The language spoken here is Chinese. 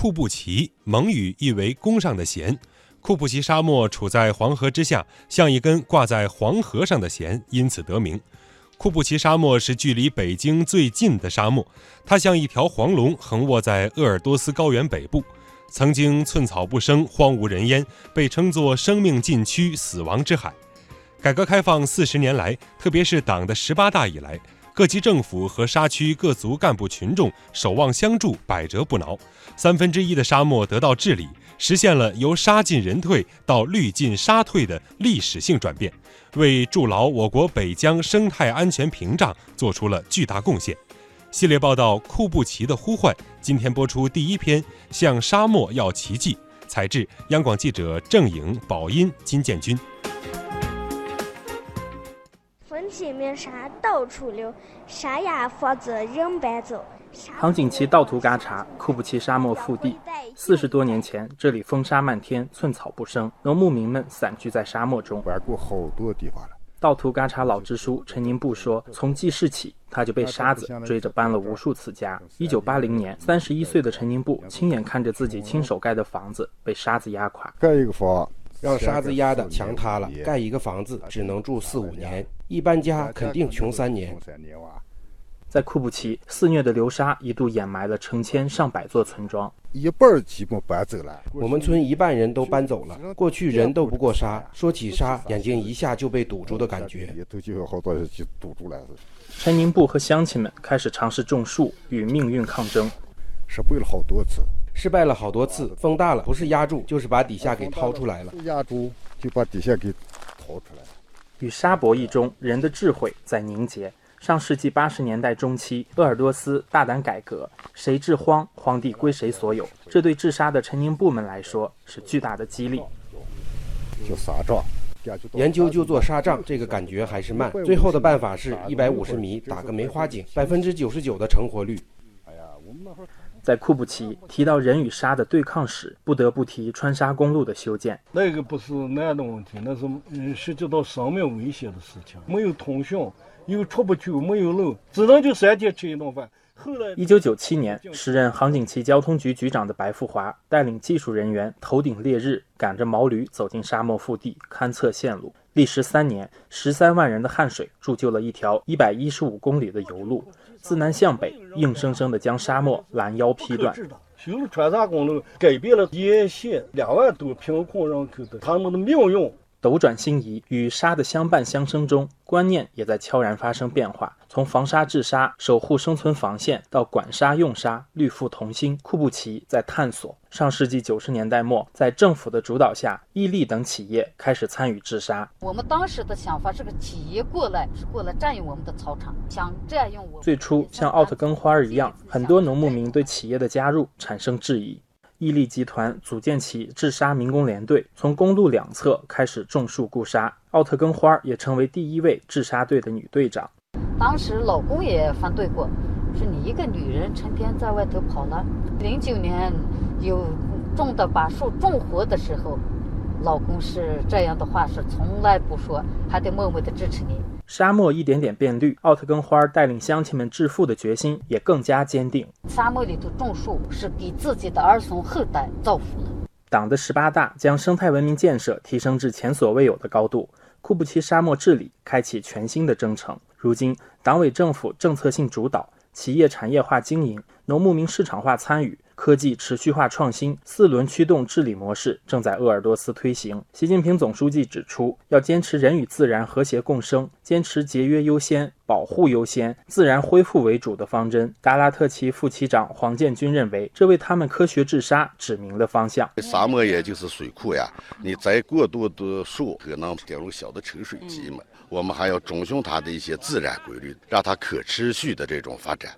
库布齐，蒙语意为弓上的弦。库布齐沙漠处在黄河之下，像一根挂在黄河上的弦，因此得名。库布齐沙漠是距离北京最近的沙漠，它像一条黄龙横卧在鄂尔多斯高原北部。曾经寸草不生、荒无人烟，被称作生命禁区、死亡之海。改革开放四十年来，特别是党的十八大以来，各级政府和沙区各族干部群众守望相助，百折不挠，三分之一的沙漠得到治理。实现了由沙进人退到绿进沙退的历史性转变，为筑牢我国北疆生态安全屏障做出了巨大贡献。系列报道《库布齐的呼唤》今天播出第一篇，向沙漠要奇迹。采制：央广记者郑颖、宝音、金建军。风起面沙到处流，沙哑法子人搬走。杭锦旗盗图嘎查，库布齐沙漠腹地。四十多年前，这里风沙漫天，寸草不生，农牧民们散居在沙漠中。玩过好多地方了。盗图嘎查老支书陈宁布说：“从记事起，他就被沙子追着搬了无数次家。一九八零年，三十一岁的陈宁布亲眼看着自己亲手盖的房子被沙子压垮。盖一个房，让沙子压的墙塌了，盖一个房子只能住四五年，一搬家肯定穷三年。”在库布齐，肆虐的流沙一度掩埋了成千上百座村庄，一半基本搬走了。我们村一半人都搬走了。过去人都不过沙，说起沙，眼睛一下就被堵住的感觉。里头就有好多人就堵住了。陈宁布和乡亲们开始尝试种树，与命运抗争。失败了好多次，失败了好多次。风大了，不是压住，就是把底下给掏出来了。压住就把底下给掏出来了。与沙博弈中，人的智慧在凝结。上世纪八十年代中期，鄂尔多斯大胆改革，谁治荒，荒地归谁所有。这对治沙的陈宁部门来说是巨大的激励。就撒仗，研究就做沙仗，这个感觉还是慢。最后的办法是一百五十米打个梅花井，百分之九十九的成活率。在库布齐提到人与沙的对抗时，不得不提川沙公路的修建。那个不是难的问题，那是嗯涉及到生命危险的事情，没有通讯。又出不去，没有路，只能就三天吃一顿饭。后来，一九九七年，时任杭锦旗交通局局长的白富华带领技术人员头顶烈日，赶着毛驴走进沙漠腹地勘测线路。历时三年，十三万人的汗水铸就了一条一百一十五公里的油路，自南向北，硬生生地将沙漠拦腰劈断。修了川藏公路，改变了沿线两万多贫困人口的他们的命运。斗转星移，与沙的相伴相生中，观念也在悄然发生变化。从防沙治沙、守护生存防线，到管沙用沙、绿富同心，库布齐在探索。上世纪九十年代末，在政府的主导下，伊利等企业开始参与治沙。我们当时的想法是个企业过来是过来占用我们的草场，想占用我。最初像奥特根花儿一样，很多农牧民对企业的加入产生质疑。伊利集团组建起治沙民工连队，从公路两侧开始种树固沙。奥特根花也成为第一位治沙队的女队长。当时老公也反对过，说你一个女人成天在外头跑了。零九年有种的把树种活的时候，老公是这样的话是从来不说，还得默默的支持你。沙漠一点点变绿，奥特根花带领乡亲们致富的决心也更加坚定。沙漠里头种树是给自己的儿孙后代造福了。党的十八大将生态文明建设提升至前所未有的高度，库布齐沙漠治理开启全新的征程。如今，党委政府政策性主导，企业产业化经营，农牧民市场化参与。科技持续化创新四轮驱动治理模式正在鄂尔多斯推行。习近平总书记指出，要坚持人与自然和谐共生，坚持节约优先、保护优先、自然恢复为主的方针。达拉特旗副旗长黄建军认为，这为他们科学治沙指明了方向。沙漠也就是水库呀，你栽过多的树，可能掉入小的沉水机嘛。我们还要遵循它的一些自然规律，让它可持续的这种发展。